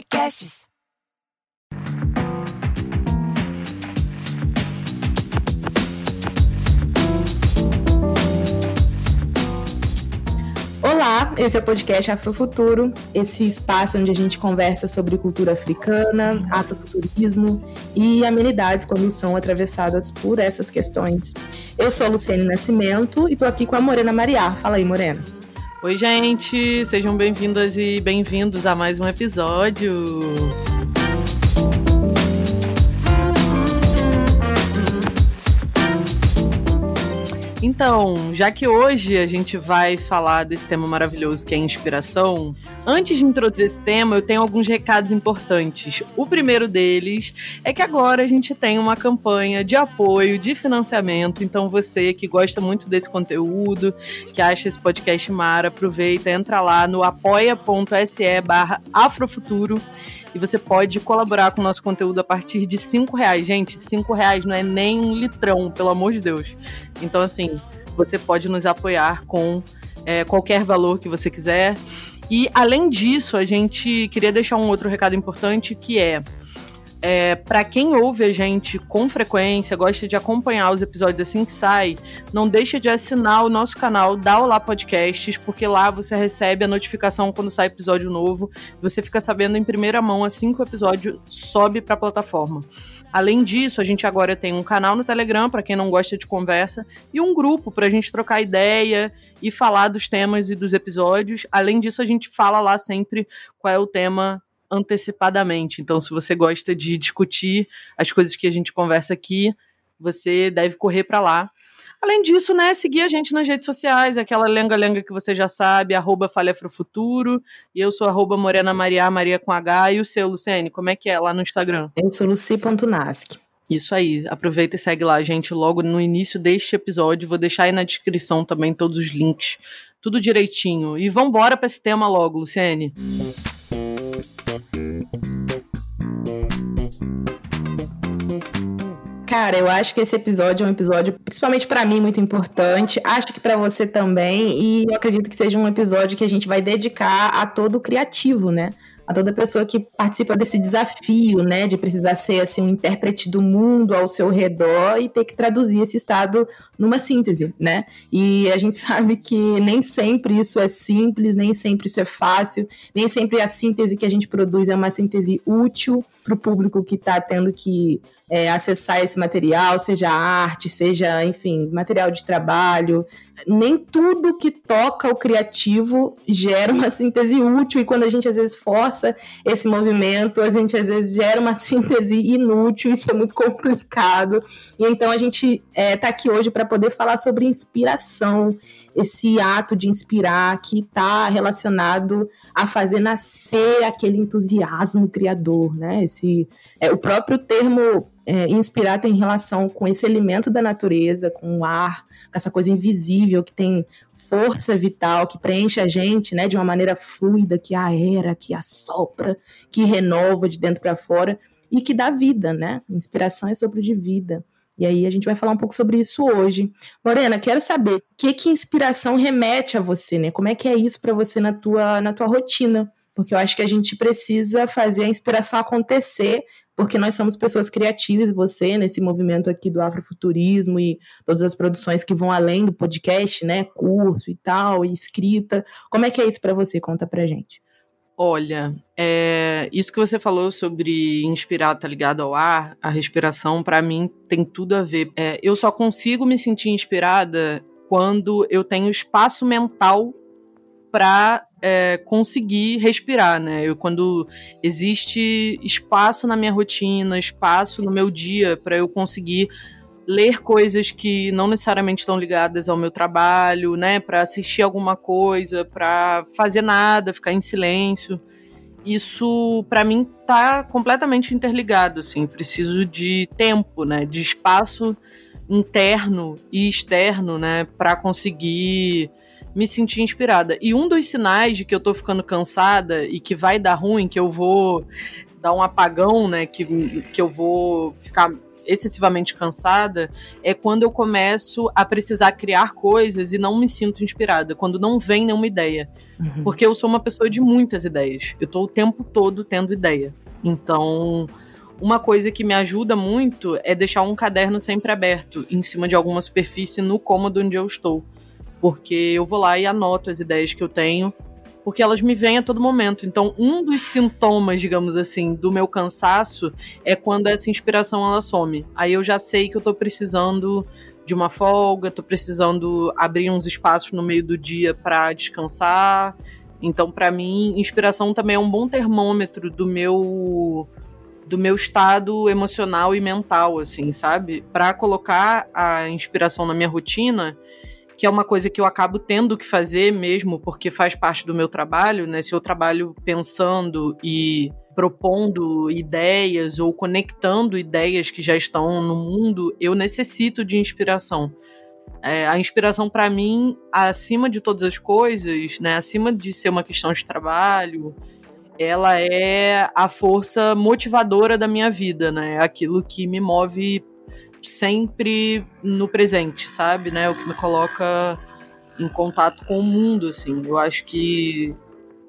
Podcasts. Olá, esse é o podcast Afrofuturo, esse espaço onde a gente conversa sobre cultura africana, afrofuturismo e amenidades quando são atravessadas por essas questões. Eu sou a Luciene Nascimento e estou aqui com a Morena Mariá. Fala aí, Morena. Oi, gente, sejam bem-vindas e bem-vindos a mais um episódio. Então, já que hoje a gente vai falar desse tema maravilhoso que é inspiração, antes de introduzir esse tema, eu tenho alguns recados importantes. O primeiro deles é que agora a gente tem uma campanha de apoio, de financiamento. Então, você que gosta muito desse conteúdo, que acha esse podcast mara, aproveita, entra lá no apoia.se barra afrofuturo e você pode colaborar com o nosso conteúdo a partir de cinco reais. Gente, cinco reais não é nem um litrão, pelo amor de Deus. Então, assim, você pode nos apoiar com é, qualquer valor que você quiser. E, além disso, a gente queria deixar um outro recado importante que é é, para quem ouve a gente com frequência, gosta de acompanhar os episódios assim que sai, não deixa de assinar o nosso canal da Olá Podcasts, porque lá você recebe a notificação quando sai episódio novo. Você fica sabendo em primeira mão assim que o episódio sobe para a plataforma. Além disso, a gente agora tem um canal no Telegram para quem não gosta de conversa e um grupo para a gente trocar ideia e falar dos temas e dos episódios. Além disso, a gente fala lá sempre qual é o tema antecipadamente. Então, se você gosta de discutir as coisas que a gente conversa aqui, você deve correr para lá. Além disso, né, seguir a gente nas redes sociais, aquela lenga-lenga que você já sabe, arroba Futuro, e eu sou arroba Morena Maria, Maria com H, e o seu, Luciene, como é que é lá no Instagram? Eu sou luci.nasc. Isso aí, aproveita e segue lá, gente, logo no início deste episódio, vou deixar aí na descrição também todos os links, tudo direitinho. E vambora para esse tema logo, Luciene. Cara, eu acho que esse episódio é um episódio, principalmente para mim, muito importante. Acho que para você também. E eu acredito que seja um episódio que a gente vai dedicar a todo criativo, né? a toda pessoa que participa desse desafio, né, de precisar ser assim um intérprete do mundo ao seu redor e ter que traduzir esse estado numa síntese, né? E a gente sabe que nem sempre isso é simples, nem sempre isso é fácil, nem sempre a síntese que a gente produz é uma síntese útil para o público que está tendo que é, acessar esse material, seja arte, seja, enfim, material de trabalho. Nem tudo que toca o criativo gera uma síntese útil, e quando a gente às vezes força esse movimento, a gente às vezes gera uma síntese inútil, isso é muito complicado. E então a gente está é, tá aqui hoje para poder falar sobre inspiração esse ato de inspirar que está relacionado a fazer nascer aquele entusiasmo criador, né? Esse, é, o próprio termo é, inspirar tem relação com esse elemento da natureza, com o ar, com essa coisa invisível que tem força vital, que preenche a gente, né, de uma maneira fluida, que aera, que assopra, que renova de dentro para fora e que dá vida, né? Inspiração é sobre de vida. E aí a gente vai falar um pouco sobre isso hoje. Morena, quero saber o que que inspiração remete a você, né? Como é que é isso para você na tua, na tua rotina? Porque eu acho que a gente precisa fazer a inspiração acontecer, porque nós somos pessoas criativas, você, nesse movimento aqui do afrofuturismo e todas as produções que vão além do podcast, né? Curso e tal, e escrita. Como é que é isso para você? Conta pra gente. Olha, é, isso que você falou sobre inspirar, tá ligado ao ar, a respiração, para mim tem tudo a ver. É, eu só consigo me sentir inspirada quando eu tenho espaço mental para é, conseguir respirar, né? Eu, quando existe espaço na minha rotina, espaço no meu dia para eu conseguir ler coisas que não necessariamente estão ligadas ao meu trabalho, né, para assistir alguma coisa, para fazer nada, ficar em silêncio. Isso para mim tá completamente interligado, assim, preciso de tempo, né, de espaço interno e externo, né, para conseguir me sentir inspirada. E um dos sinais de que eu tô ficando cansada e que vai dar ruim, que eu vou dar um apagão, né, que, que eu vou ficar excessivamente cansada é quando eu começo a precisar criar coisas e não me sinto inspirada, quando não vem nenhuma ideia. Uhum. Porque eu sou uma pessoa de muitas ideias. Eu tô o tempo todo tendo ideia. Então, uma coisa que me ajuda muito é deixar um caderno sempre aberto em cima de alguma superfície no cômodo onde eu estou. Porque eu vou lá e anoto as ideias que eu tenho, porque elas me vêm a todo momento. Então, um dos sintomas, digamos assim, do meu cansaço é quando essa inspiração ela some. Aí eu já sei que eu tô precisando de uma folga, tô precisando abrir uns espaços no meio do dia para descansar. Então, para mim, inspiração também é um bom termômetro do meu do meu estado emocional e mental, assim, sabe? Para colocar a inspiração na minha rotina, que é uma coisa que eu acabo tendo que fazer mesmo, porque faz parte do meu trabalho, né? Se eu trabalho pensando e propondo ideias ou conectando ideias que já estão no mundo, eu necessito de inspiração. É, a inspiração para mim, acima de todas as coisas, né, acima de ser uma questão de trabalho ela é a força motivadora da minha vida, né? Aquilo que me move sempre no presente, sabe? Né? O que me coloca em contato com o mundo, assim. Eu acho que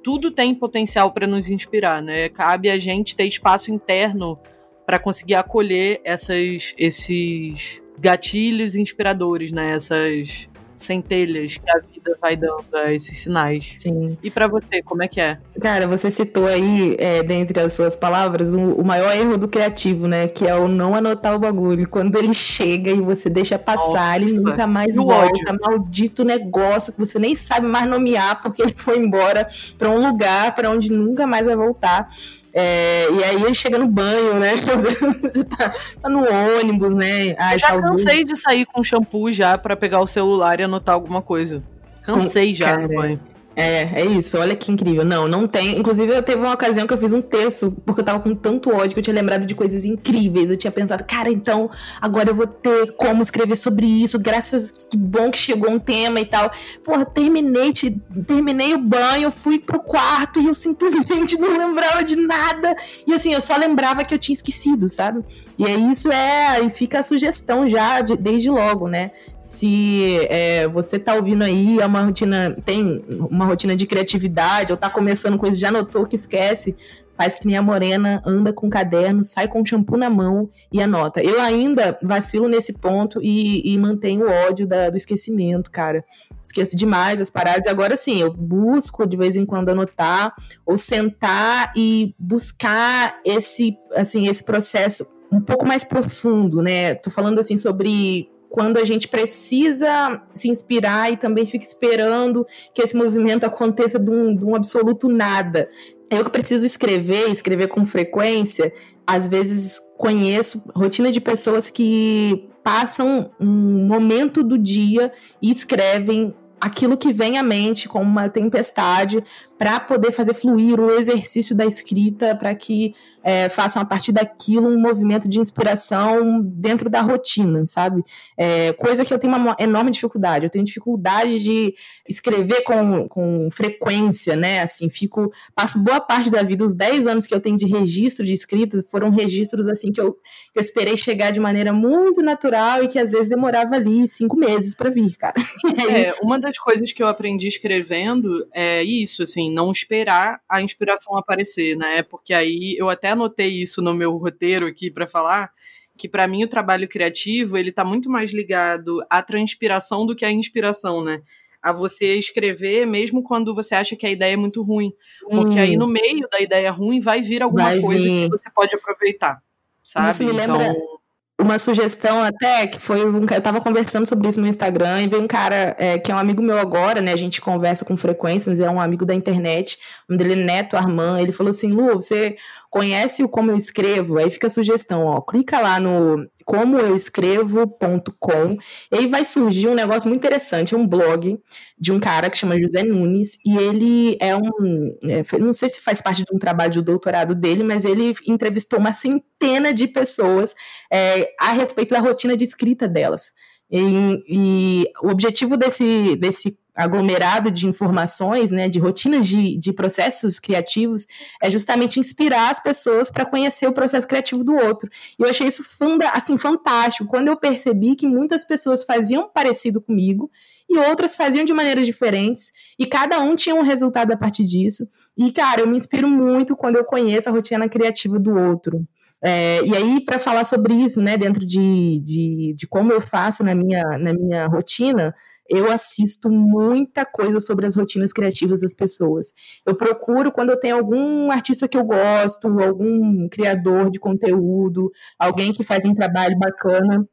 tudo tem potencial para nos inspirar, né? Cabe a gente ter espaço interno para conseguir acolher essas, esses gatilhos inspiradores, né? Essas centelhas que a vida vai dando a esses sinais. Sim. E para você, como é que é? Cara, você citou aí, é, dentre as suas palavras, o, o, maior erro do criativo, né? Que é o não anotar o bagulho. Quando ele chega e você deixa passar, Nossa, ele nunca mais volta. Ódio. Maldito negócio que você nem sabe mais nomear porque ele foi embora para um lugar para onde nunca mais vai voltar. É, e aí ele chega no banho, né? Você tá, tá no ônibus, né? Ai, eu já cansei de sair com shampoo já para pegar o celular e anotar alguma coisa. Cansei já Cara, no banho. É, é isso. Olha que incrível. Não, não tem. Inclusive, eu teve uma ocasião que eu fiz um texto, porque eu tava com tanto ódio que eu tinha lembrado de coisas incríveis. Eu tinha pensado, cara, então agora eu vou ter como escrever sobre isso. Graças, que bom que chegou um tema e tal. Porra, terminei, te, terminei o banho, fui pro quarto e eu simplesmente não lembrava de nada. E assim, eu só lembrava que eu tinha esquecido, sabe? E aí isso é. E fica a sugestão já de, desde logo, né? Se é, você está ouvindo aí, é uma rotina, tem uma rotina de criatividade, ou está começando coisa, já notou que esquece, faz que nem a morena, anda com caderno, sai com shampoo na mão e anota. Eu ainda vacilo nesse ponto e, e mantenho o ódio da, do esquecimento, cara. Esqueço demais as paradas. Agora sim, eu busco de vez em quando anotar, ou sentar e buscar esse, assim, esse processo um pouco mais profundo, né? Tô falando assim sobre quando a gente precisa se inspirar e também fica esperando que esse movimento aconteça de um, de um absoluto nada. Eu que preciso escrever, escrever com frequência, às vezes conheço rotina de pessoas que passam um momento do dia e escrevem aquilo que vem à mente como uma tempestade para poder fazer fluir o exercício da escrita, para que é, façam a partir daquilo um movimento de inspiração dentro da rotina, sabe? É, coisa que eu tenho uma enorme dificuldade. Eu tenho dificuldade de escrever com, com frequência, né? Assim, fico. Passo boa parte da vida, os 10 anos que eu tenho de registro de escrita, foram registros assim que eu, que eu esperei chegar de maneira muito natural e que às vezes demorava ali cinco meses para vir, cara. É, uma das coisas que eu aprendi escrevendo é isso, assim, não esperar a inspiração aparecer, né? Porque aí eu até anotei isso no meu roteiro aqui para falar que para mim o trabalho criativo ele tá muito mais ligado à transpiração do que à inspiração, né? A você escrever mesmo quando você acha que a ideia é muito ruim, porque aí no meio da ideia ruim vai vir alguma vai coisa vir. que você pode aproveitar, sabe? Isso me lembra então uma sugestão até, que foi um, eu tava conversando sobre isso no Instagram e veio um cara é, que é um amigo meu agora, né? A gente conversa com frequência, mas é um amigo da internet, o nome dele é Neto Armand. Ele falou assim: Lu, você conhece o Como Eu Escrevo? Aí fica a sugestão, ó, clica lá no comoeuescrevo.com e aí vai surgir um negócio muito interessante, é um blog de um cara que chama José Nunes e ele é um, é, não sei se faz parte de um trabalho de doutorado dele, mas ele entrevistou uma centena de pessoas é, a respeito da rotina de escrita delas. E, e, o objetivo desse, desse aglomerado de informações, né, de rotinas de, de processos criativos, é justamente inspirar as pessoas para conhecer o processo criativo do outro. E eu achei isso funda, assim fantástico quando eu percebi que muitas pessoas faziam parecido comigo e outras faziam de maneiras diferentes e cada um tinha um resultado a partir disso. E cara, eu me inspiro muito quando eu conheço a rotina criativa do outro. É, e aí, para falar sobre isso, né, dentro de, de, de, como eu faço na minha, na minha rotina, eu assisto muita coisa sobre as rotinas criativas das pessoas. Eu procuro quando eu tenho algum artista que eu gosto, algum criador de conteúdo, alguém que faz um trabalho bacana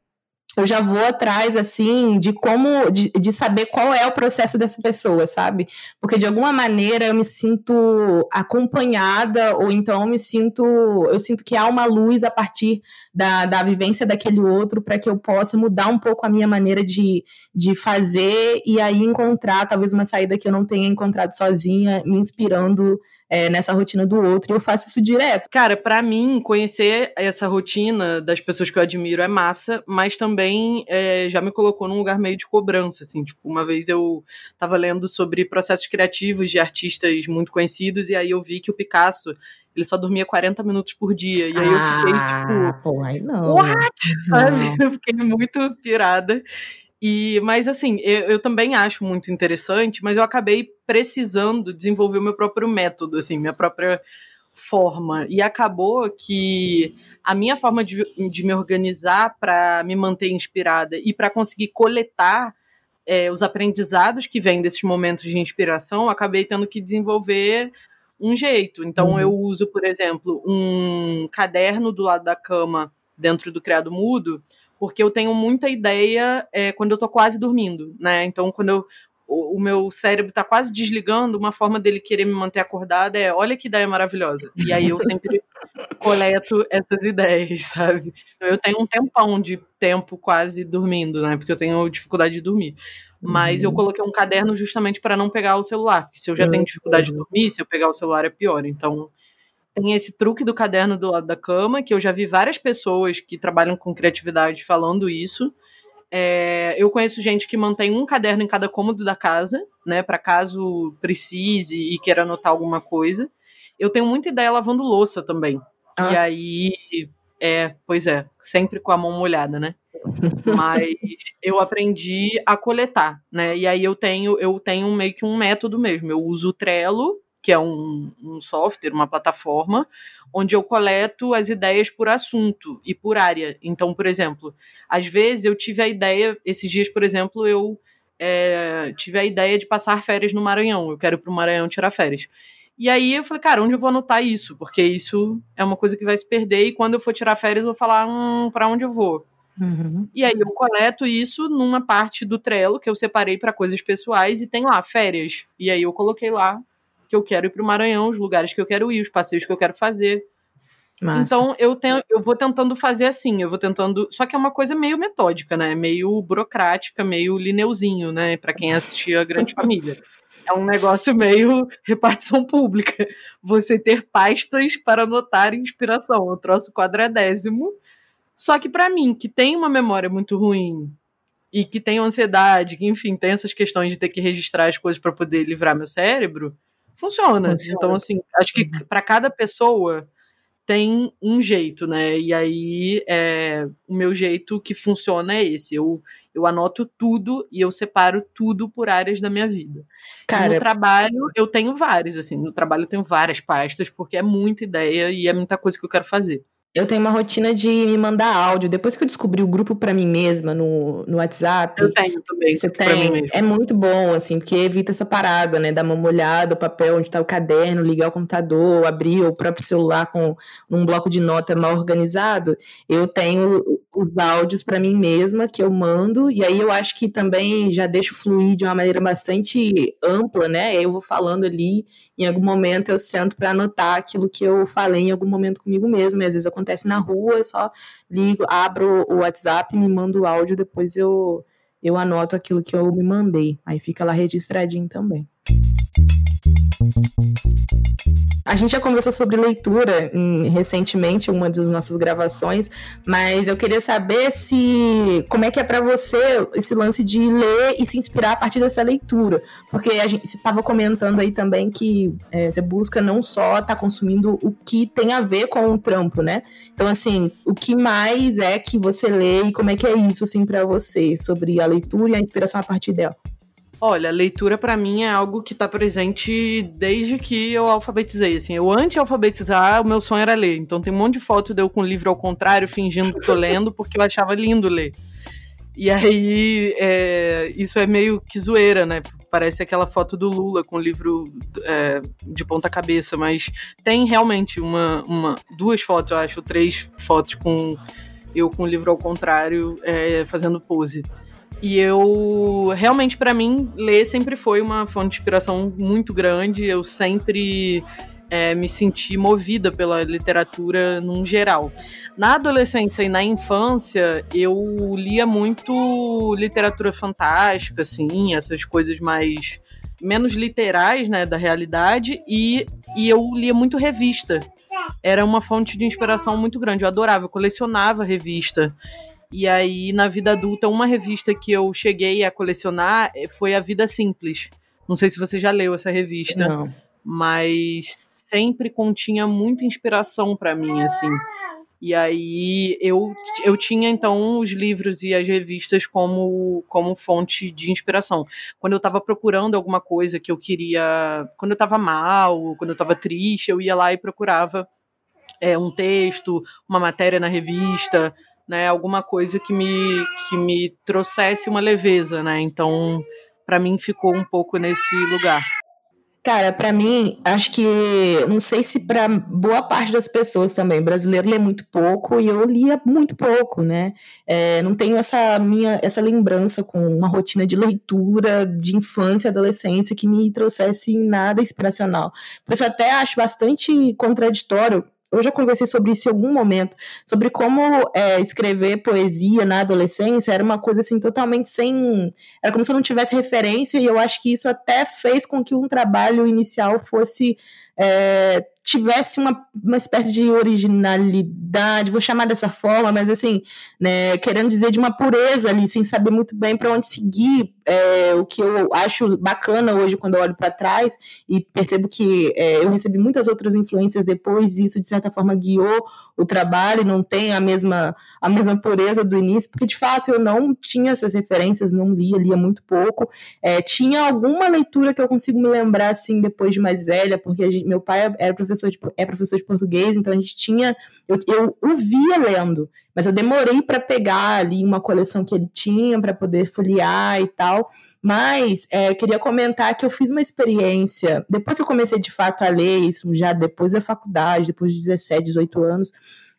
eu já vou atrás, assim, de como, de, de, saber qual é o processo dessa pessoa, sabe? Porque de alguma maneira eu me sinto acompanhada, ou então eu me sinto, eu sinto que há uma luz a partir da, da vivência daquele outro para que eu possa mudar um pouco a minha maneira de, de fazer e aí encontrar talvez uma saída que eu não tenha encontrado sozinha, me inspirando é, nessa rotina do outro, e eu faço isso direto. Cara, para mim, conhecer essa rotina das pessoas que eu admiro é massa, mas também é, já me colocou num lugar meio de cobrança, assim, tipo, uma vez eu tava lendo sobre processos criativos de artistas muito conhecidos, e aí eu vi que o Picasso ele só dormia 40 minutos por dia. E aí eu fiquei, ah, tipo. Pô, aí não. What? Sabe? Eu fiquei muito pirada. E, mas assim, eu, eu, também acho muito interessante, mas eu acabei precisando desenvolver o meu próprio método, assim, minha própria forma. E acabou que a minha forma de, de me organizar para me manter inspirada e para conseguir coletar é, os aprendizados que vêm desses momentos de inspiração, eu acabei tendo que desenvolver um jeito. Então uhum. eu uso, por exemplo, um caderno do lado da cama dentro do criado mudo porque eu tenho muita ideia é, quando eu tô quase dormindo, né? Então, quando eu, o, o, meu cérebro tá quase desligando, uma forma dele querer me manter acordada é: olha que ideia maravilhosa. E aí eu sempre coleto essas ideias, sabe? Eu tenho um tempão de tempo quase dormindo, né? Porque eu tenho dificuldade de dormir. Mas uhum. eu coloquei um caderno justamente para não pegar o celular, porque se eu já tenho dificuldade de dormir, se eu pegar o celular é pior. Então, tem esse truque do caderno do lado da cama, que eu já vi várias pessoas que trabalham com criatividade falando isso. É, eu conheço gente que mantém um caderno em cada cômodo da casa, né, para caso precise e queira anotar alguma coisa. Eu tenho muita ideia lavando louça também. Ah. E aí, é, pois é, sempre com a mão molhada, né? Mas eu aprendi a coletar, né? E aí eu tenho, eu tenho meio que um método mesmo. Eu uso o Trello que é um, um software, uma plataforma, onde eu coleto as ideias por assunto e por área. Então, por exemplo, às vezes eu tive a ideia, esses dias, por exemplo, eu é, tive a ideia de passar férias no Maranhão. Eu quero ir para o Maranhão tirar férias. E aí eu falei, cara, onde eu vou anotar isso? Porque isso é uma coisa que vai se perder e quando eu for tirar férias eu vou falar, hum, para onde eu vou? Uhum. E aí eu coleto isso numa parte do Trello que eu separei para coisas pessoais e tem lá férias. E aí eu coloquei lá que eu quero ir para o Maranhão, os lugares que eu quero ir, os passeios que eu quero fazer. Massa. Então eu tenho, eu vou tentando fazer assim, eu vou tentando, só que é uma coisa meio metódica, né? Meio burocrática, meio lineuzinho, né? Para quem assistia a Grande Família. É um negócio meio repartição pública. Você ter pastas para anotar inspiração, eu trouxe o quadradésimo. Só que para mim, que tem uma memória muito ruim e que tem ansiedade, que enfim, tem essas questões de ter que registrar as coisas para poder livrar meu cérebro, funciona. funciona. Então, assim, acho que uhum. para cada pessoa tem um jeito, né? E aí, é, o meu jeito que funciona é esse. Eu, eu anoto tudo e eu separo tudo por áreas da minha vida. Cara, no trabalho, eu tenho vários, assim. No trabalho, eu tenho várias pastas, porque é muita ideia e é muita coisa que eu quero fazer. Eu tenho uma rotina de me mandar áudio. Depois que eu descobri o grupo para mim mesma no, no WhatsApp. Eu tenho também. Você tem. É muito bom, assim, porque evita essa parada, né? Dar uma olhada, o papel onde está o caderno, ligar o computador, abrir o próprio celular com um bloco de nota mal organizado. Eu tenho os áudios para mim mesma que eu mando, e aí eu acho que também já deixo fluir de uma maneira bastante ampla, né? Eu vou falando ali, em algum momento eu sento para anotar aquilo que eu falei em algum momento comigo mesma, e às vezes acontece na rua, eu só ligo, abro o WhatsApp, me mando o áudio, depois eu, eu anoto aquilo que eu me mandei. Aí fica lá registradinho também. A gente já conversou sobre leitura em, recentemente, em uma das nossas gravações, mas eu queria saber se como é que é para você esse lance de ler e se inspirar a partir dessa leitura, porque a gente estava comentando aí também que é, você busca não só estar tá consumindo o que tem a ver com o trampo, né? Então assim, o que mais é que você lê e como é que é isso assim para você sobre a leitura e a inspiração a partir dela? Olha, leitura para mim é algo que tá presente desde que eu alfabetizei, assim. Eu antes de alfabetizar, o meu sonho era ler. Então tem um monte de foto de eu com o livro ao contrário, fingindo que tô lendo, porque eu achava lindo ler. E aí, é, isso é meio que zoeira, né? Parece aquela foto do Lula com o livro é, de ponta cabeça, mas tem realmente uma, uma, duas fotos, eu acho, três fotos com eu com o livro ao contrário, é, fazendo pose. E eu, realmente, para mim, ler sempre foi uma fonte de inspiração muito grande. Eu sempre é, me senti movida pela literatura num geral. Na adolescência e na infância, eu lia muito literatura fantástica, assim, essas coisas mais menos literais, né, da realidade, e, e eu lia muito revista. Era uma fonte de inspiração muito grande. Eu adorava, eu colecionava revista. E aí, na vida adulta, uma revista que eu cheguei a colecionar eh, foi A Vida Simples. Não sei se você já leu essa revista. Não. Mas sempre continha muita inspiração para mim, assim. E aí eu, eu tinha então os livros e as revistas como, como fonte de inspiração. Quando eu estava procurando alguma coisa que eu queria. Quando eu estava mal, quando eu estava triste, eu ia lá e procurava é, um texto, uma matéria na revista, né, alguma coisa que me, que me trouxesse uma leveza, né? Então, para mim ficou um pouco nesse lugar. Cara, para mim, acho que não sei se para boa parte das pessoas também, brasileiro lê muito pouco e eu lia muito pouco, né? É, não tenho essa minha essa lembrança com uma rotina de leitura de infância e adolescência que me trouxesse nada inspiracional. Por isso até acho bastante contraditório eu já conversei sobre isso em algum momento, sobre como é, escrever poesia na adolescência era uma coisa assim totalmente sem. Era como se eu não tivesse referência, e eu acho que isso até fez com que um trabalho inicial fosse é, tivesse uma, uma espécie de originalidade, vou chamar dessa forma, mas assim, né, querendo dizer de uma pureza ali, sem saber muito bem para onde seguir, é, o que eu acho bacana hoje quando eu olho para trás e percebo que é, eu recebi muitas outras influências depois e isso de certa forma guiou o trabalho não tem a mesma, a mesma pureza do início, porque de fato eu não tinha essas referências, não lia, lia muito pouco. É, tinha alguma leitura que eu consigo me lembrar assim depois de mais velha, porque gente, meu pai era professor de, é professor de português, então a gente tinha. Eu, eu o via lendo, mas eu demorei para pegar ali uma coleção que ele tinha para poder folhear e tal. Mas é, queria comentar que eu fiz uma experiência, depois que eu comecei de fato a ler isso, já depois da faculdade, depois de 17, 18 anos,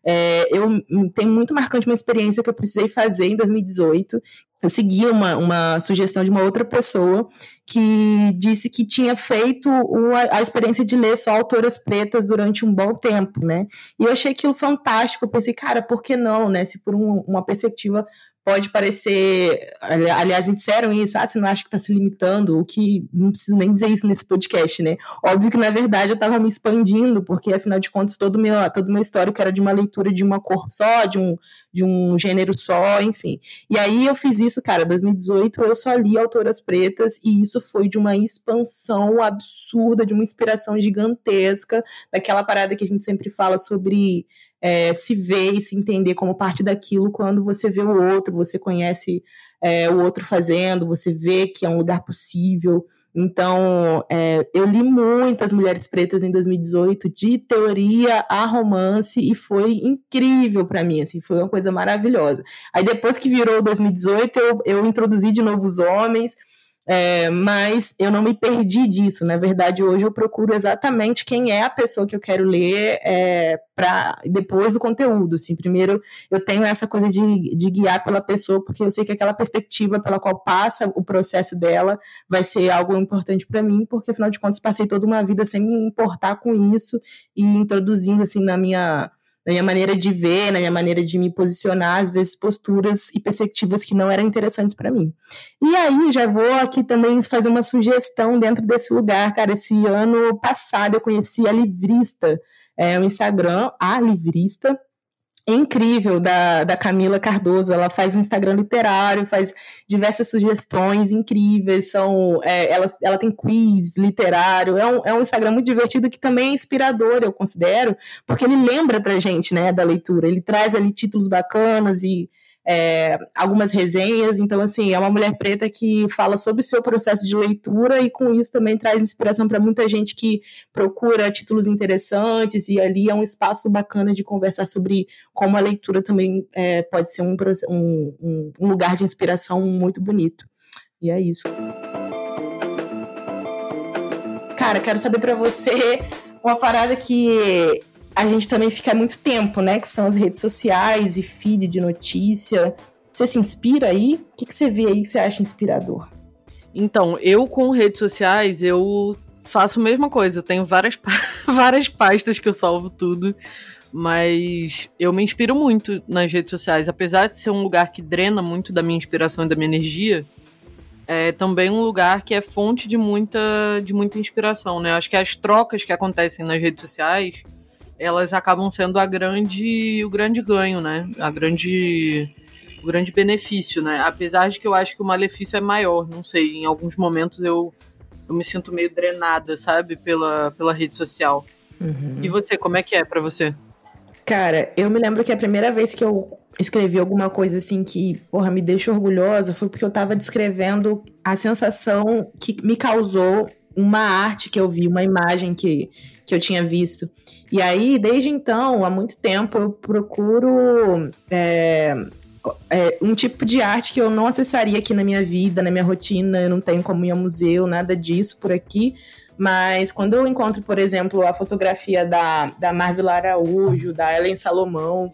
é, eu tenho muito marcante uma experiência que eu precisei fazer em 2018. Eu segui uma, uma sugestão de uma outra pessoa que disse que tinha feito uma, a experiência de ler só autoras pretas durante um bom tempo, né? E eu achei aquilo fantástico. Eu pensei, cara, por que não, né? Se por um, uma perspectiva pode parecer. Aliás, me disseram isso, ah, você não acha que está se limitando? O que não preciso nem dizer isso nesse podcast, né? Óbvio que, na verdade, eu estava me expandindo, porque, afinal de contas, todo meu, todo meu histórico era de uma leitura de uma cor só, de um, de um gênero só, enfim. E aí eu fiz isso, cara, 2018 eu só li autoras pretas, e isso foi de uma expansão absurda, de uma inspiração gigantesca, daquela parada que a gente sempre fala sobre é, se ver e se entender como parte daquilo quando você vê o outro, você conhece é, o outro fazendo, você vê que é um lugar possível. Então, é, eu li muitas Mulheres Pretas em 2018, de teoria a romance, e foi incrível para mim, assim, foi uma coisa maravilhosa. Aí depois que virou 2018, eu, eu introduzi de novo os homens, é, mas eu não me perdi disso. Na verdade, hoje eu procuro exatamente quem é a pessoa que eu quero ler é, para depois o conteúdo. Assim, primeiro, eu tenho essa coisa de, de guiar pela pessoa, porque eu sei que aquela perspectiva pela qual passa o processo dela vai ser algo importante para mim, porque afinal de contas passei toda uma vida sem me importar com isso e introduzindo assim na minha na minha maneira de ver, na minha maneira de me posicionar, às vezes posturas e perspectivas que não eram interessantes para mim. E aí já vou aqui também fazer uma sugestão dentro desse lugar, cara. Esse ano passado eu conheci a Livrista, é, o Instagram, a Livrista, incrível da, da Camila Cardoso. Ela faz um Instagram literário, faz diversas sugestões incríveis. São, é, ela, ela tem quiz literário. É um, é um Instagram muito divertido que também é inspirador, eu considero, porque ele lembra pra gente né, da leitura. Ele traz ali títulos bacanas e é, algumas resenhas. Então, assim, é uma mulher preta que fala sobre o seu processo de leitura e com isso também traz inspiração para muita gente que procura títulos interessantes e ali é um espaço bacana de conversar sobre como a leitura também é, pode ser um, um, um lugar de inspiração muito bonito. E é isso. Cara, quero saber para você uma parada que a gente também fica muito tempo, né? Que são as redes sociais e feed de notícia. Você se inspira aí? O que, que você vê aí que você acha inspirador? Então, eu com redes sociais, eu faço a mesma coisa. Eu tenho várias, várias pastas que eu salvo tudo. Mas eu me inspiro muito nas redes sociais. Apesar de ser um lugar que drena muito da minha inspiração e da minha energia, é também um lugar que é fonte de muita, de muita inspiração, né? Acho que as trocas que acontecem nas redes sociais elas acabam sendo a grande, o grande ganho, né? A grande, o grande benefício, né? Apesar de que eu acho que o malefício é maior, não sei, em alguns momentos eu, eu me sinto meio drenada, sabe, pela, pela rede social. Uhum. E você, como é que é para você? Cara, eu me lembro que a primeira vez que eu escrevi alguma coisa assim que, porra, me deixa orgulhosa foi porque eu tava descrevendo a sensação que me causou uma arte que eu vi, uma imagem que, que eu tinha visto. E aí, desde então, há muito tempo, eu procuro é, é, um tipo de arte que eu não acessaria aqui na minha vida, na minha rotina. Eu não tenho como ir ao museu, nada disso por aqui. Mas quando eu encontro, por exemplo, a fotografia da, da Marvel Araújo, da Ellen Salomão,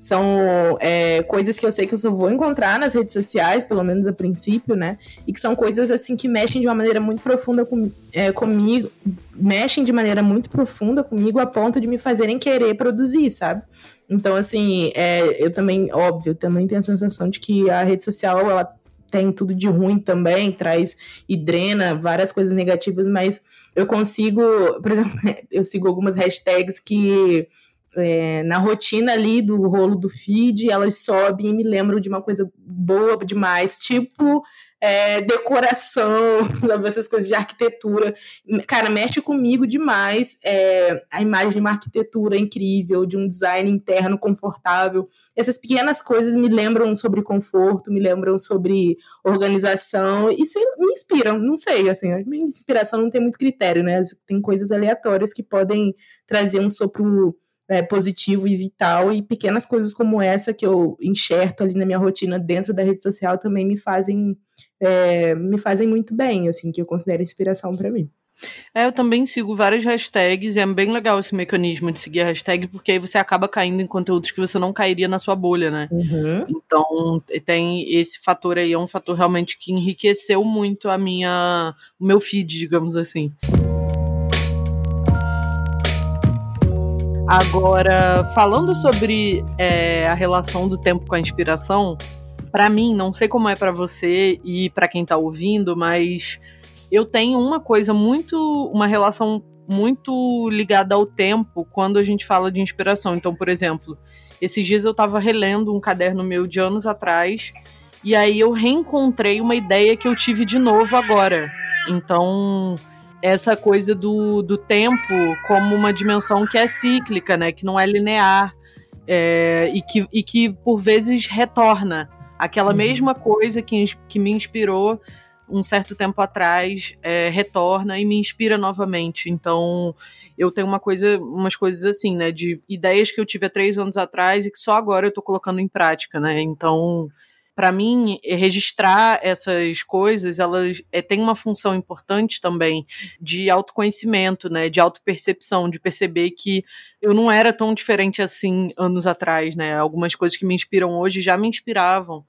são é, coisas que eu sei que eu só vou encontrar nas redes sociais, pelo menos a princípio, né? E que são coisas assim que mexem de uma maneira muito profunda com, é, comigo, mexem de maneira muito profunda comigo a ponto de me fazerem querer produzir, sabe? Então, assim, é, eu também, óbvio, também tenho a sensação de que a rede social, ela tem tudo de ruim também, traz e drena várias coisas negativas, mas eu consigo, por exemplo, eu sigo algumas hashtags que é, na rotina ali do rolo do feed, elas sobem e me lembram de uma coisa boa demais, tipo é, decoração, essas coisas de arquitetura. Cara, mexe comigo demais é, a imagem de uma arquitetura incrível, de um design interno confortável. Essas pequenas coisas me lembram sobre conforto, me lembram sobre organização e sei, me inspiram, não sei, assim, a minha inspiração não tem muito critério, né? Tem coisas aleatórias que podem trazer um sopro é, positivo e vital, e pequenas coisas como essa que eu enxerto ali na minha rotina dentro da rede social também me fazem é, me fazem muito bem, assim, que eu considero inspiração para mim. É, eu também sigo várias hashtags e é bem legal esse mecanismo de seguir a hashtag, porque aí você acaba caindo em conteúdos que você não cairia na sua bolha, né? Uhum. Então, tem esse fator aí, é um fator realmente que enriqueceu muito a minha, o meu feed, digamos assim. Agora, falando sobre é, a relação do tempo com a inspiração, para mim, não sei como é para você e para quem tá ouvindo, mas eu tenho uma coisa muito, uma relação muito ligada ao tempo quando a gente fala de inspiração. Então, por exemplo, esses dias eu tava relendo um caderno meu de anos atrás e aí eu reencontrei uma ideia que eu tive de novo agora. Então, essa coisa do, do tempo como uma dimensão que é cíclica, né? Que não é linear é, e, que, e que por vezes retorna. Aquela uhum. mesma coisa que, que me inspirou um certo tempo atrás é, retorna e me inspira novamente. Então eu tenho uma coisa, umas coisas assim, né? De ideias que eu tive há três anos atrás e que só agora eu tô colocando em prática, né? Então para mim, registrar essas coisas, elas é, têm uma função importante também de autoconhecimento, né, de autopercepção, de perceber que eu não era tão diferente assim anos atrás, né? Algumas coisas que me inspiram hoje já me inspiravam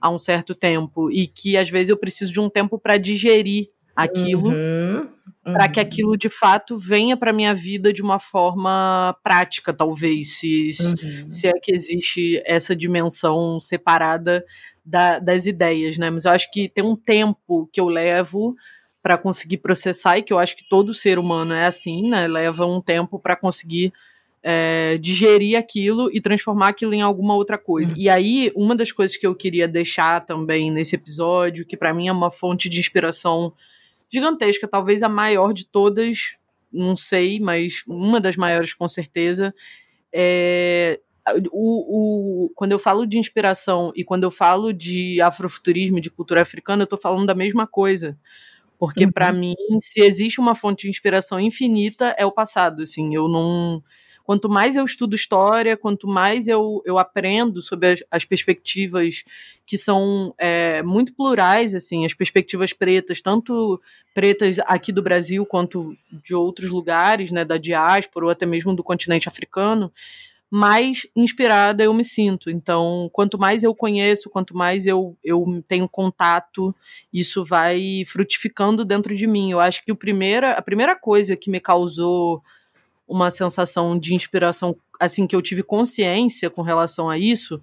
há um certo tempo e que às vezes eu preciso de um tempo para digerir aquilo. Uhum. Para que uhum. aquilo de fato venha para minha vida de uma forma prática, talvez, se, uhum. se é que existe essa dimensão separada da, das ideias, né? Mas eu acho que tem um tempo que eu levo para conseguir processar e que eu acho que todo ser humano é assim, né? Leva um tempo para conseguir é, digerir aquilo e transformar aquilo em alguma outra coisa. Uhum. E aí, uma das coisas que eu queria deixar também nesse episódio, que para mim é uma fonte de inspiração gigantesca, talvez a maior de todas, não sei, mas uma das maiores com certeza, é o, o, quando eu falo de inspiração e quando eu falo de afrofuturismo, de cultura africana, eu estou falando da mesma coisa. Porque uhum. para mim, se existe uma fonte de inspiração infinita, é o passado, assim, eu não quanto mais eu estudo história, quanto mais eu, eu aprendo sobre as, as perspectivas que são é, muito plurais, assim, as perspectivas pretas, tanto pretas aqui do Brasil quanto de outros lugares, né, da diáspora ou até mesmo do continente africano, mais inspirada eu me sinto. Então, quanto mais eu conheço, quanto mais eu, eu tenho contato, isso vai frutificando dentro de mim. Eu acho que o primeira, a primeira coisa que me causou uma sensação de inspiração, assim, que eu tive consciência com relação a isso,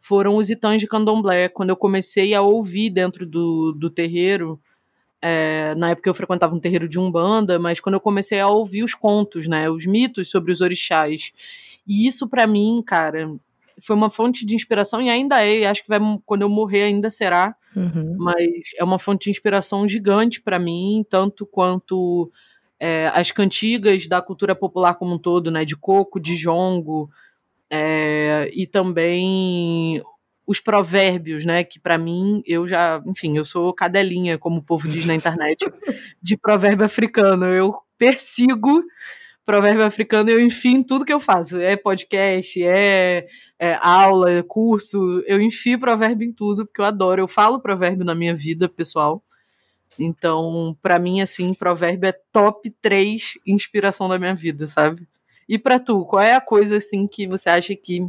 foram os itãs de candomblé. Quando eu comecei a ouvir dentro do, do terreiro, é, na época eu frequentava um terreiro de Umbanda, mas quando eu comecei a ouvir os contos, né, os mitos sobre os orixás, e isso para mim, cara, foi uma fonte de inspiração e ainda é, e acho que vai, quando eu morrer ainda será, uhum. mas é uma fonte de inspiração gigante para mim, tanto quanto é, as cantigas da cultura popular como um todo, né, de coco, de jongo, é, e também os provérbios, né, que para mim eu já, enfim, eu sou cadelinha, como o povo diz na internet, de provérbio africano. Eu persigo provérbio africano eu enfio em tudo que eu faço. É podcast, é, é aula, é curso, eu enfio provérbio em tudo, porque eu adoro. Eu falo provérbio na minha vida pessoal. Então, para mim, assim, provérbio é top 3 inspiração da minha vida, sabe? E para tu, qual é a coisa, assim, que você acha que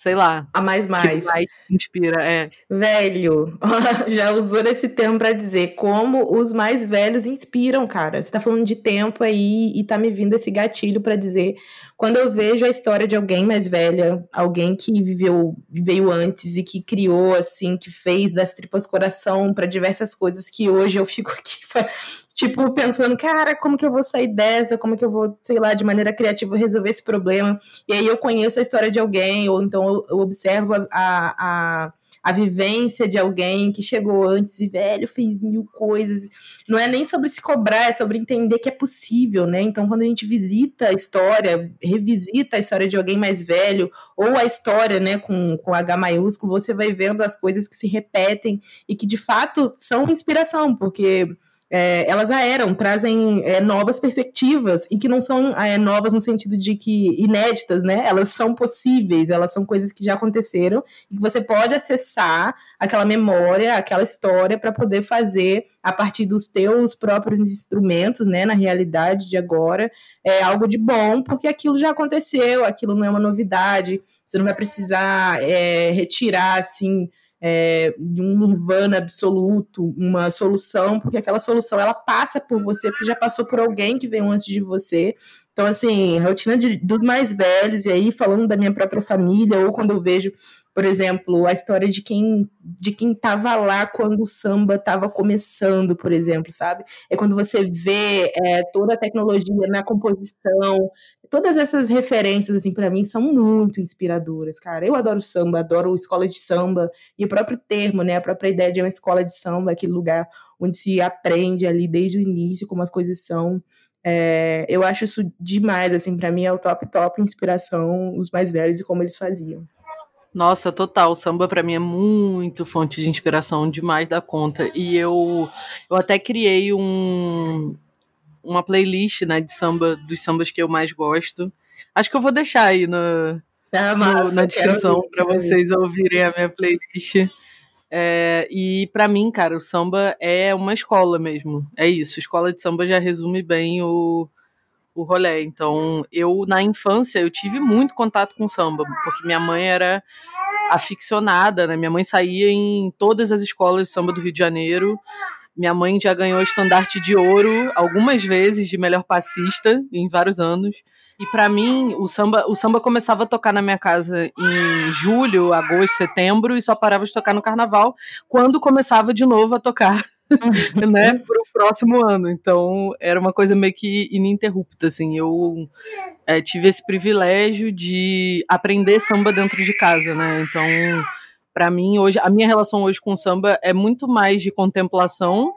sei lá. A mais mais. mais inspira, é. Velho, já usou esse termo para dizer como os mais velhos inspiram, cara. Você tá falando de tempo aí e tá me vindo esse gatilho para dizer quando eu vejo a história de alguém mais velha, alguém que viveu, veio antes e que criou assim, que fez das tripas coração para diversas coisas que hoje eu fico aqui tipo, pensando, cara, como que eu vou sair dessa? Como que eu vou, sei lá, de maneira criativa resolver esse problema? E aí eu conheço a história de alguém, ou então eu, observo a, a, a vivência de alguém que chegou antes e, velho, fez mil coisas. Não é nem sobre se cobrar, é sobre entender que é possível, né? Então, quando a gente visita a história, revisita a história de alguém mais velho, ou a história, né, com, com H maiúsculo, você vai vendo as coisas que se repetem e que, de fato, são inspiração, porque é, elas eram, trazem é, novas perspectivas e que não são é, novas no sentido de que inéditas, né? Elas são possíveis, elas são coisas que já aconteceram e que você pode acessar aquela memória, aquela história para poder fazer a partir dos teus próprios instrumentos, né? Na realidade de agora, é algo de bom, porque aquilo já aconteceu, aquilo não é uma novidade, você não vai precisar é, retirar assim é, de um nirvana absoluto, uma solução, porque aquela solução ela passa por você, porque já passou por alguém que veio antes de você. Então, assim, rotina de, dos mais velhos, e aí falando da minha própria família, ou quando eu vejo por exemplo, a história de quem de quem estava lá quando o samba estava começando, por exemplo, sabe? É quando você vê é, toda a tecnologia na composição, todas essas referências assim para mim são muito inspiradoras, cara. Eu adoro samba, adoro escola de samba e o próprio termo, né? A própria ideia de uma escola de samba, aquele lugar onde se aprende ali desde o início como as coisas são. É, eu acho isso demais, assim, para mim é o top top inspiração os mais velhos e como eles faziam. Nossa, total. O samba para mim é muito fonte de inspiração demais da conta. E eu, eu até criei um, uma playlist né, de samba, dos sambas que eu mais gosto. Acho que eu vou deixar aí no, ah, massa, na descrição para vocês ouvirem a minha playlist. É, e para mim, cara, o samba é uma escola mesmo. É isso. Escola de samba já resume bem o, o rolê. Então, eu, na infância, eu tive muito contato com samba, porque minha mãe era aficionada, né? Minha mãe saía em todas as escolas de samba do Rio de Janeiro. Minha mãe já ganhou estandarte de ouro algumas vezes de melhor passista em vários anos. E para mim, o samba, o samba começava a tocar na minha casa em julho, agosto, setembro e só parava de tocar no carnaval quando começava de novo a tocar, né, pro próximo ano. Então, era uma coisa meio que ininterrupta, assim. Eu é, tive esse privilégio de aprender samba dentro de casa, né? Então, para mim hoje, a minha relação hoje com o samba é muito mais de contemplação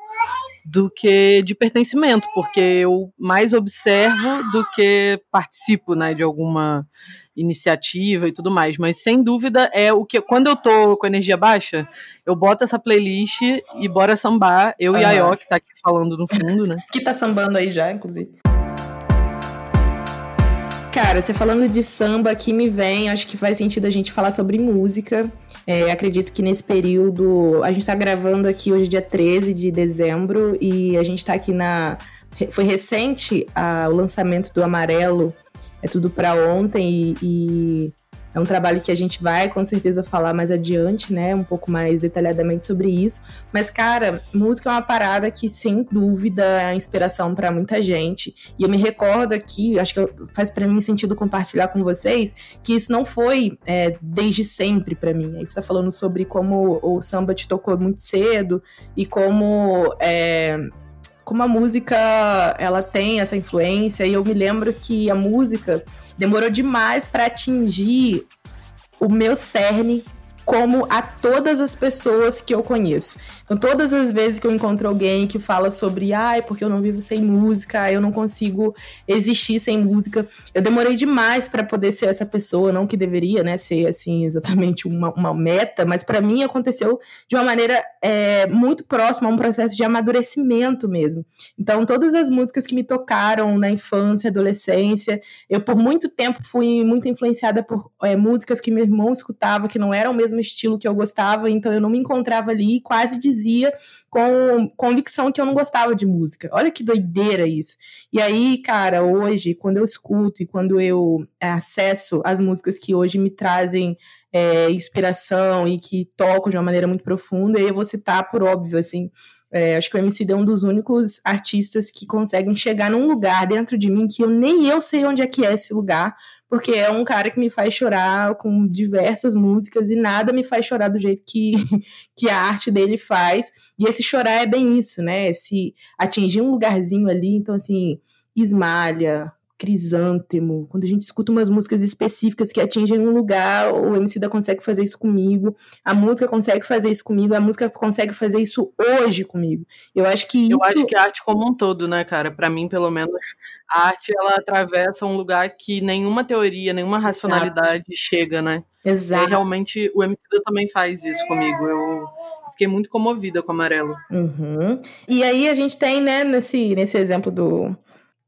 do que de pertencimento, porque eu mais observo do que participo, né, de alguma iniciativa e tudo mais, mas sem dúvida é o que quando eu tô com energia baixa, eu boto essa playlist e bora sambar, eu e a Ayó, que tá aqui falando no fundo, né? que tá sambando aí já, inclusive. Cara, você falando de samba aqui me vem, acho que faz sentido a gente falar sobre música. É, acredito que nesse período. A gente está gravando aqui hoje, dia 13 de dezembro, e a gente está aqui na. Foi recente a, o lançamento do Amarelo, é tudo para ontem, e, e é um trabalho que a gente vai com certeza falar mais adiante, né? Um pouco mais detalhadamente sobre isso. Mas, cara, música é uma parada que, sem dúvida, é inspiração para muita gente. E eu me recordo aqui, acho que faz para mim sentido compartilhar com vocês, que isso não foi é, desde sempre para mim. Você está falando sobre como o samba te tocou muito cedo e como. É, como a música ela tem essa influência, e eu me lembro que a música demorou demais para atingir o meu cerne como a todas as pessoas que eu conheço. Então, todas as vezes que eu encontro alguém que fala sobre, ai, porque eu não vivo sem música, eu não consigo existir sem música, eu demorei demais para poder ser essa pessoa, não que deveria, né, ser assim exatamente uma, uma meta, mas para mim aconteceu de uma maneira é, muito próxima a um processo de amadurecimento mesmo. Então, todas as músicas que me tocaram na infância, adolescência, eu por muito tempo fui muito influenciada por é, músicas que meu irmão escutava que não eram o mesmo estilo que eu gostava, então eu não me encontrava ali, quase dizia com convicção que eu não gostava de música. Olha que doideira isso. E aí, cara, hoje, quando eu escuto e quando eu é, acesso as músicas que hoje me trazem é, inspiração e que tocam de uma maneira muito profunda, eu vou citar por óbvio, assim, é, acho que o MC é um dos únicos artistas que conseguem chegar num lugar dentro de mim que eu nem eu sei onde é que é esse lugar, porque é um cara que me faz chorar com diversas músicas e nada me faz chorar do jeito que, que a arte dele faz. E esse chorar é bem isso, né? Esse atingir um lugarzinho ali, então assim, esmalha, Crisântemo, quando a gente escuta umas músicas específicas que atingem um lugar, o MC da consegue fazer isso comigo, a música consegue fazer isso comigo, a música consegue fazer isso hoje comigo. Eu acho que isso... Eu acho que a arte como um todo, né, cara? Para mim, pelo menos, a arte, ela atravessa um lugar que nenhuma teoria, nenhuma racionalidade Exato. chega, né? Exato. E realmente, o MC da também faz isso comigo. Eu fiquei muito comovida com o Amarelo. Uhum. E aí a gente tem, né, nesse, nesse exemplo do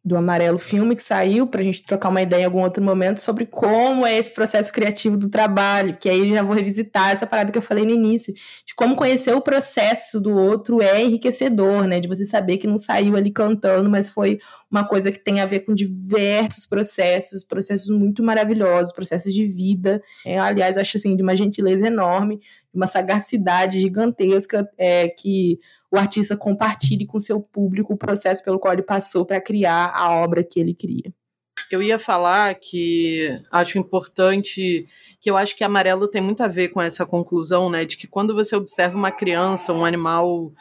do Amarelo Filme, que saiu, para a gente trocar uma ideia em algum outro momento sobre como é esse processo criativo do trabalho, que aí já vou revisitar essa parada que eu falei no início, de como conhecer o processo do outro é enriquecedor, né? De você saber que não saiu ali cantando, mas foi uma coisa que tem a ver com diversos processos, processos muito maravilhosos, processos de vida. É, aliás, acho assim, de uma gentileza enorme, de uma sagacidade gigantesca é, que o artista compartilhe com seu público o processo pelo qual ele passou para criar a obra que ele cria. Eu ia falar que acho importante, que eu acho que amarelo tem muito a ver com essa conclusão, né, de que quando você observa uma criança, um animal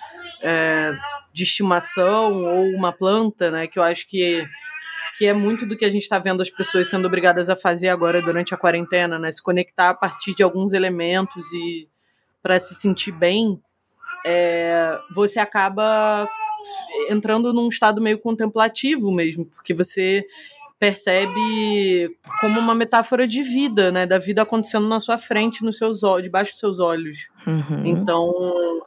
é, de estimação ou uma planta, né, que eu acho que que é muito do que a gente está vendo as pessoas sendo obrigadas a fazer agora durante a quarentena, né, se conectar a partir de alguns elementos e para se sentir bem é, você acaba entrando num estado meio contemplativo mesmo, porque você percebe como uma metáfora de vida, né, da vida acontecendo na sua frente, nos seus olhos, debaixo dos seus olhos. Uhum. Então,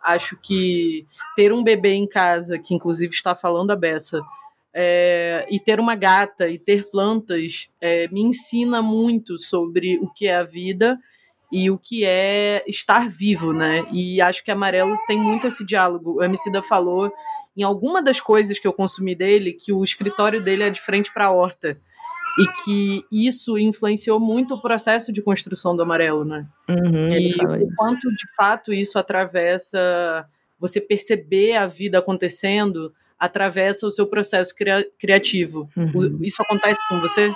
acho que ter um bebê em casa, que inclusive está falando a beça, é, e ter uma gata e ter plantas é, me ensina muito sobre o que é a vida e o que é estar vivo, né? E acho que Amarelo tem muito esse diálogo. O Emicida falou em alguma das coisas que eu consumi dele que o escritório dele é de frente para a horta e que isso influenciou muito o processo de construção do Amarelo, né? Uhum, e o quanto de fato isso atravessa você perceber a vida acontecendo atravessa o seu processo cria criativo. Uhum. Isso acontece com você?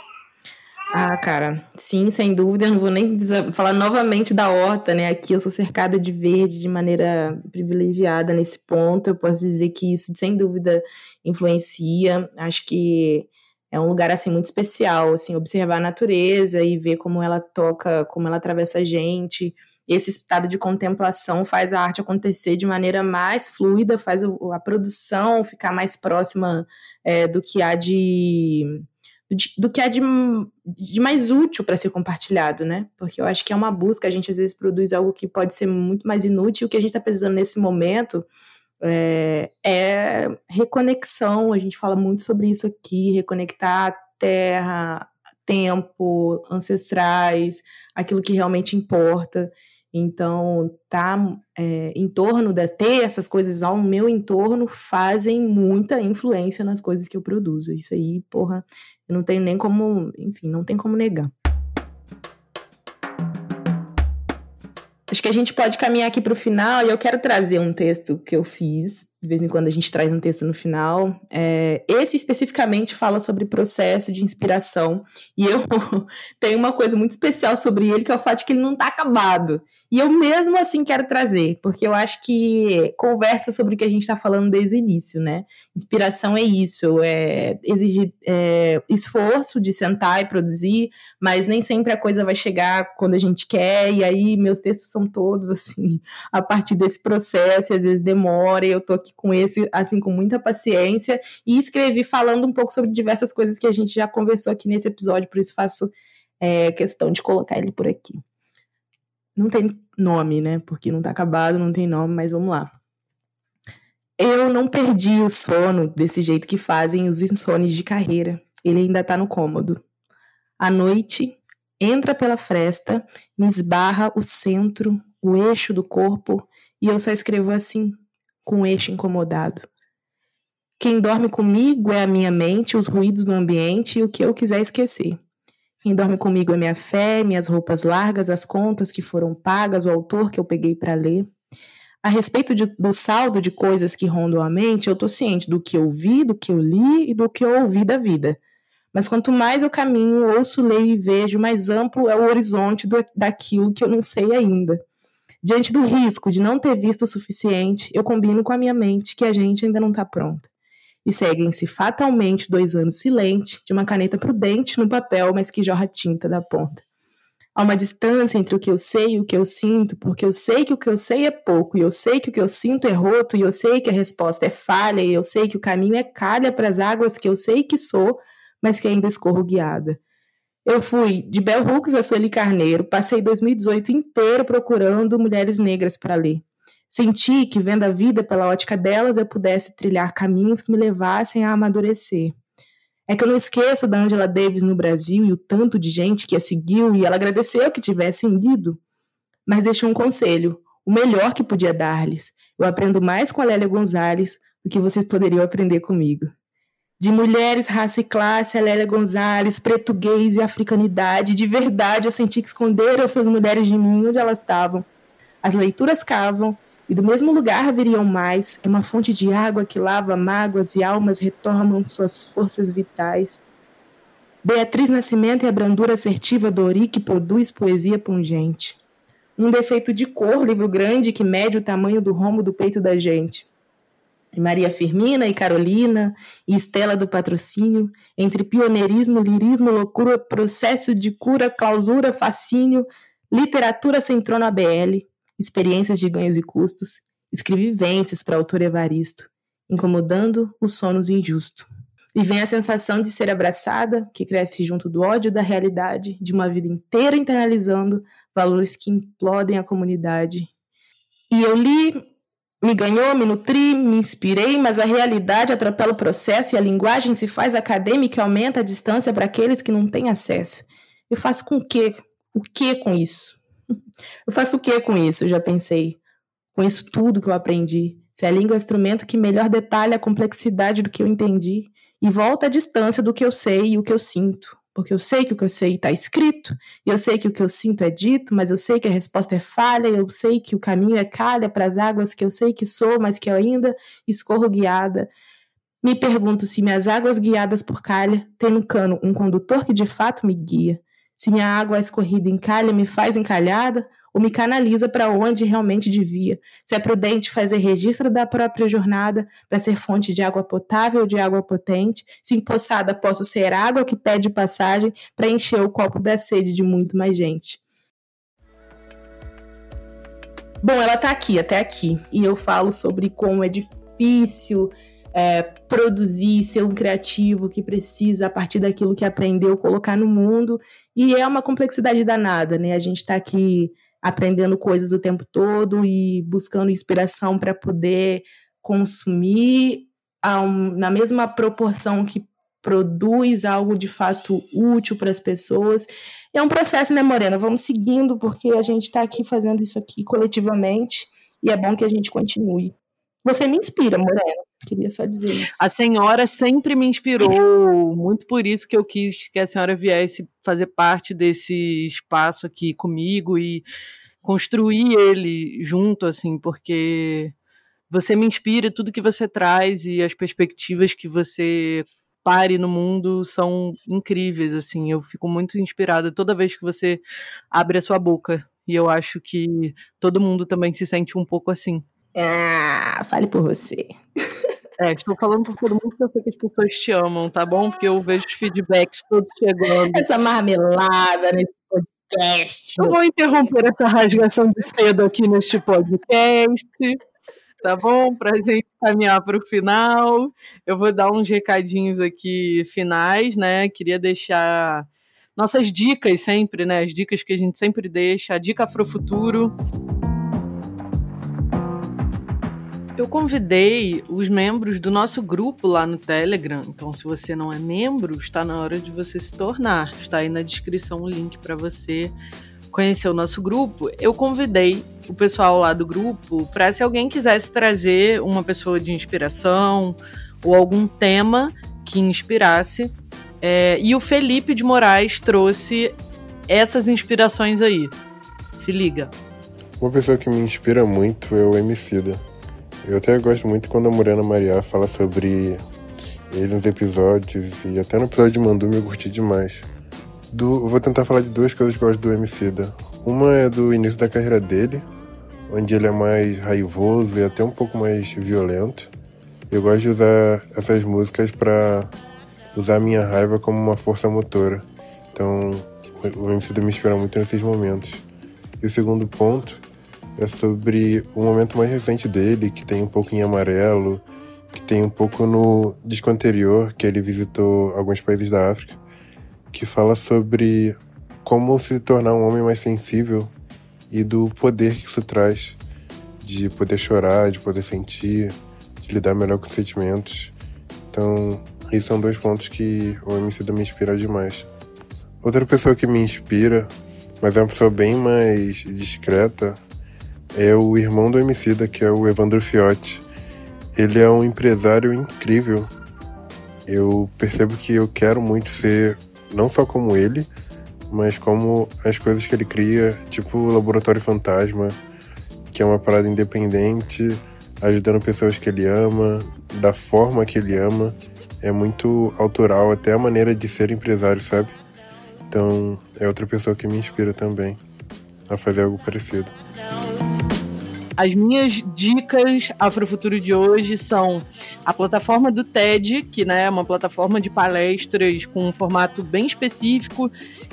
Ah, cara, sim, sem dúvida. Não vou nem falar novamente da horta, né? Aqui eu sou cercada de verde de maneira privilegiada nesse ponto. Eu posso dizer que isso, sem dúvida, influencia. Acho que é um lugar assim muito especial, assim, observar a natureza e ver como ela toca, como ela atravessa a gente. Esse estado de contemplação faz a arte acontecer de maneira mais fluida, faz a produção ficar mais próxima é, do que há de do que há de, de mais útil para ser compartilhado, né? Porque eu acho que é uma busca, a gente às vezes produz algo que pode ser muito mais inútil, o que a gente está precisando nesse momento é, é, reconexão, a gente fala muito sobre isso aqui, reconectar terra, tempo, ancestrais, aquilo que realmente importa. Então, tá é, em torno de ter essas coisas ao meu entorno fazem muita influência nas coisas que eu produzo. Isso aí, porra, eu não tenho nem como, enfim, não tem como negar. Acho que a gente pode caminhar aqui para o final e eu quero trazer um texto que eu fiz. De vez em quando a gente traz um texto no final. É, esse especificamente fala sobre processo de inspiração. E eu tenho uma coisa muito especial sobre ele, que é o fato de que ele não está acabado. E eu mesmo assim quero trazer, porque eu acho que conversa sobre o que a gente está falando desde o início, né? Inspiração é isso, é exigir é, esforço de sentar e produzir, mas nem sempre a coisa vai chegar quando a gente quer, e aí meus textos são todos assim, a partir desse processo, e às vezes demora, e eu tô aqui com esse, assim, com muita paciência, e escrevi falando um pouco sobre diversas coisas que a gente já conversou aqui nesse episódio, por isso faço é, questão de colocar ele por aqui. Não tem nome, né? Porque não tá acabado, não tem nome, mas vamos lá. Eu não perdi o sono desse jeito que fazem os insones de carreira. Ele ainda tá no cômodo. À noite, entra pela fresta, me esbarra o centro, o eixo do corpo, e eu só escrevo assim, com o eixo incomodado. Quem dorme comigo é a minha mente, os ruídos do ambiente e o que eu quiser esquecer. Quem dorme comigo é minha fé, minhas roupas largas, as contas que foram pagas, o autor que eu peguei para ler. A respeito de, do saldo de coisas que rondam a mente, eu estou ciente do que eu vi, do que eu li e do que eu ouvi da vida. Mas quanto mais eu caminho, ouço, leio e vejo, mais amplo é o horizonte do, daquilo que eu não sei ainda. Diante do risco de não ter visto o suficiente, eu combino com a minha mente que a gente ainda não está pronta e seguem-se fatalmente dois anos silente, de uma caneta prudente no papel, mas que jorra tinta da ponta. Há uma distância entre o que eu sei e o que eu sinto, porque eu sei que o que eu sei é pouco, e eu sei que o que eu sinto é roto, e eu sei que a resposta é falha, e eu sei que o caminho é calha para as águas que eu sei que sou, mas que ainda escorro guiada. Eu fui de Bell Hooks a Sueli Carneiro, passei 2018 inteiro procurando mulheres negras para ler. Senti que, vendo a vida pela ótica delas, eu pudesse trilhar caminhos que me levassem a amadurecer. É que eu não esqueço da Angela Davis no Brasil e o tanto de gente que a seguiu e ela agradeceu que tivessem lido. Mas deixou um conselho, o melhor que podia dar-lhes. Eu aprendo mais com a Lélia Gonzalez do que vocês poderiam aprender comigo. De mulheres, raça e classe, a Lélia Gonzalez, português e africanidade, de verdade eu senti que esconderam essas mulheres de mim onde elas estavam. As leituras cavam, e do mesmo lugar viriam mais, é uma fonte de água que lava mágoas e almas retomam suas forças vitais. Beatriz Nascimento é a brandura assertiva do Ori que produz poesia pungente. Um defeito de cor, livro grande que mede o tamanho do rombo do peito da gente. E Maria Firmina e Carolina, e Estela do Patrocínio, entre pioneirismo, lirismo, loucura, processo de cura, clausura, fascínio, literatura sem trono ABL, experiências de ganhos e custos, escrevivências para o autor Evaristo, incomodando os sonos injusto. E vem a sensação de ser abraçada, que cresce junto do ódio da realidade, de uma vida inteira internalizando valores que implodem a comunidade. E eu li, me ganhou, me nutri, me inspirei, mas a realidade atropela o processo e a linguagem se faz acadêmica e aumenta a distância para aqueles que não têm acesso. Eu faço com o quê? O que com isso? Eu faço o que com isso? Eu já pensei. Com isso tudo que eu aprendi. Se a língua é o instrumento que melhor detalha a complexidade do que eu entendi e volta à distância do que eu sei e o que eu sinto. porque eu sei que o que eu sei está escrito, e eu sei que o que eu sinto é dito, mas eu sei que a resposta é falha, eu sei que o caminho é calha para as águas que eu sei que sou, mas que eu ainda escorro guiada. Me pergunto se minhas águas guiadas por calha têm no cano um condutor que de fato me guia, se minha água escorrida em calha me faz encalhada ou me canaliza para onde realmente devia. Se é prudente fazer registro da própria jornada para ser fonte de água potável de água potente, se empoçada posso ser água que pede passagem para encher o copo da sede de muito mais gente. Bom, ela está aqui, até aqui, e eu falo sobre como é difícil é, produzir, ser um criativo que precisa, a partir daquilo que aprendeu, colocar no mundo. E é uma complexidade danada, né? A gente está aqui aprendendo coisas o tempo todo e buscando inspiração para poder consumir um, na mesma proporção que produz algo de fato útil para as pessoas. É um processo, né, Morena? Vamos seguindo, porque a gente está aqui fazendo isso aqui coletivamente e é bom que a gente continue. Você me inspira, Morena. Queria só dizer isso. A senhora sempre me inspirou, muito por isso que eu quis que a senhora viesse fazer parte desse espaço aqui comigo e construir ele junto, assim, porque você me inspira, tudo que você traz e as perspectivas que você pare no mundo são incríveis, assim, eu fico muito inspirada toda vez que você abre a sua boca, e eu acho que todo mundo também se sente um pouco assim. Ah, fale por você. É, estou falando por todo mundo porque eu sei que as pessoas te amam, tá bom? Porque eu vejo os feedbacks todos chegando. Essa marmelada nesse podcast. Eu vou interromper essa rasgação de cedo aqui neste podcast, tá bom? Pra gente caminhar para o final. Eu vou dar uns recadinhos aqui finais, né? Queria deixar nossas dicas sempre, né? As dicas que a gente sempre deixa. A dica Afrofuturo. Futuro eu convidei os membros do nosso grupo lá no Telegram. Então, se você não é membro, está na hora de você se tornar. Está aí na descrição o link para você conhecer o nosso grupo. Eu convidei o pessoal lá do grupo para se alguém quisesse trazer uma pessoa de inspiração ou algum tema que inspirasse. É, e o Felipe de Moraes trouxe essas inspirações aí. Se liga. Uma pessoa que me inspira muito é o Emicida. Eu até gosto muito quando a Morena Maria fala sobre ele nos episódios, e até no episódio de Mandume eu curti demais. Do, vou tentar falar de duas coisas que eu gosto do Emicida. Uma é do início da carreira dele, onde ele é mais raivoso e até um pouco mais violento. Eu gosto de usar essas músicas para usar a minha raiva como uma força motora. Então, o Emicida me inspira muito nesses momentos. E o segundo ponto é sobre o momento mais recente dele, que tem um pouco em amarelo, que tem um pouco no disco anterior, que ele visitou alguns países da África, que fala sobre como se tornar um homem mais sensível e do poder que isso traz, de poder chorar, de poder sentir, de lidar melhor com os sentimentos. Então, esses são dois pontos que o MC me inspira demais. Outra pessoa que me inspira, mas é uma pessoa bem mais discreta, é o irmão do Emicida, que é o Evandro Fiotti. Ele é um empresário incrível. Eu percebo que eu quero muito ser não só como ele, mas como as coisas que ele cria, tipo o Laboratório Fantasma, que é uma parada independente, ajudando pessoas que ele ama, da forma que ele ama. É muito autoral, até a maneira de ser empresário, sabe? Então, é outra pessoa que me inspira também a fazer algo parecido. As minhas dicas Afrofuturo de hoje são a plataforma do TED, que né, é uma plataforma de palestras com um formato bem específico,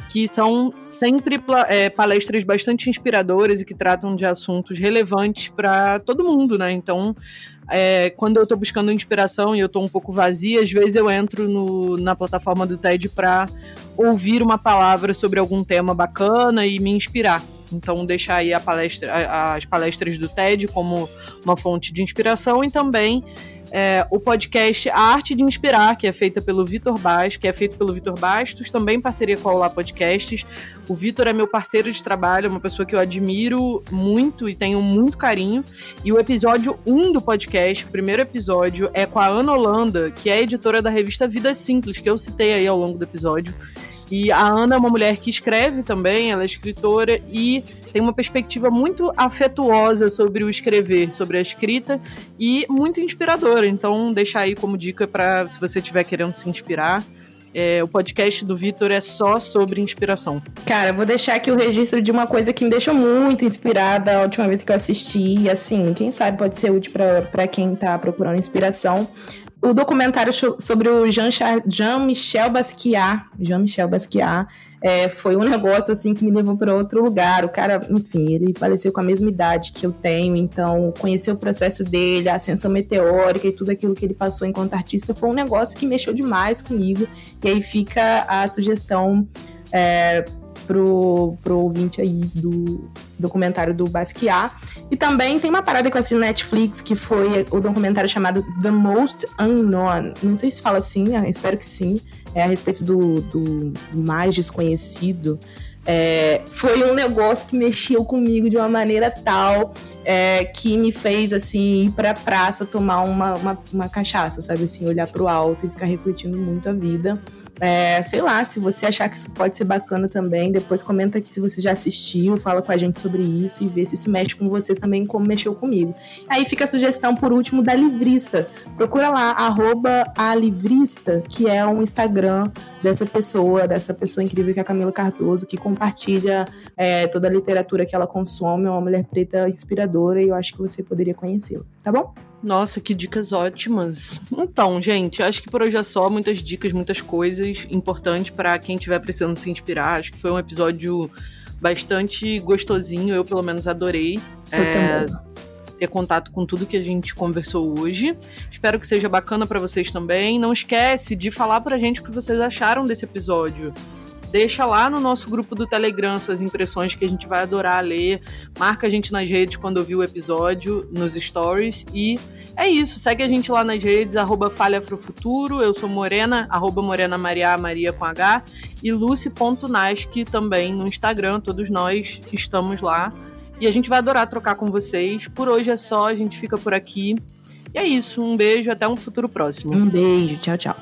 que são sempre é, palestras bastante inspiradoras e que tratam de assuntos relevantes para todo mundo, né? Então, é, quando eu estou buscando inspiração e eu estou um pouco vazia, às vezes eu entro no, na plataforma do TED para ouvir uma palavra sobre algum tema bacana e me inspirar. Então, deixar aí palestra, as palestras do TED como uma fonte de inspiração e também é, o podcast A Arte de Inspirar, que é feita pelo Vitor Bastos, que é feito pelo Vitor Bastos, também parceria com a Olá Podcasts. O Vitor é meu parceiro de trabalho, é uma pessoa que eu admiro muito e tenho muito carinho. E o episódio 1 do podcast, o primeiro episódio, é com a Ana Holanda, que é editora da revista Vida Simples, que eu citei aí ao longo do episódio. E a Ana é uma mulher que escreve também, ela é escritora e tem uma perspectiva muito afetuosa sobre o escrever, sobre a escrita e muito inspiradora. Então, deixar aí como dica para se você estiver querendo se inspirar. É, o podcast do Vitor é só sobre inspiração. Cara, vou deixar aqui o registro de uma coisa que me deixou muito inspirada a última vez que eu assisti. Assim, quem sabe pode ser útil para quem tá procurando inspiração o documentário sobre o Jean-Michel Basquiat, Jean-Michel Basquiat, é, foi um negócio assim que me levou para outro lugar. O cara, enfim, ele faleceu com a mesma idade que eu tenho, então conhecer o processo dele, a ascensão meteórica e tudo aquilo que ele passou enquanto artista foi um negócio que mexeu demais comigo. E aí fica a sugestão é, pro, pro ouvinte aí do documentário do Basquiat. E também tem uma parada que eu assisti Netflix, que foi o documentário chamado The Most Unknown. Não sei se fala assim, espero que sim. É a respeito do, do mais desconhecido. É, foi um negócio que mexeu comigo de uma maneira tal é, que me fez assim ir pra praça tomar uma, uma, uma cachaça, sabe? Assim, olhar pro alto e ficar refletindo muito a vida. É, sei lá, se você achar que isso pode ser bacana também, depois comenta aqui se você já assistiu, fala com a gente sobre isso e vê se isso mexe com você também, como mexeu comigo. Aí fica a sugestão, por último, da Livrista. Procura lá, arroba a Livrista, que é um Instagram dessa pessoa, dessa pessoa incrível que é a Camila Cardoso, que compartilha é, toda a literatura que ela consome, é uma mulher preta inspiradora e eu acho que você poderia conhecê-la, tá bom? Nossa, que dicas ótimas. Então, gente, acho que por hoje é só. Muitas dicas, muitas coisas importantes para quem estiver precisando se inspirar. Acho que foi um episódio bastante gostosinho. Eu, pelo menos, adorei. Eu é, ter contato com tudo que a gente conversou hoje. Espero que seja bacana para vocês também. Não esquece de falar pra gente o que vocês acharam desse episódio. Deixa lá no nosso grupo do Telegram suas impressões que a gente vai adorar ler. Marca a gente nas redes quando ouvir o episódio, nos stories. E é isso. Segue a gente lá nas redes, arroba Futuro. Eu sou Morena, arroba Morena Maria, Maria com H. E Lucy.nasc também no Instagram. Todos nós estamos lá. E a gente vai adorar trocar com vocês. Por hoje é só, a gente fica por aqui. E é isso. Um beijo, até um futuro próximo. Um beijo, tchau, tchau.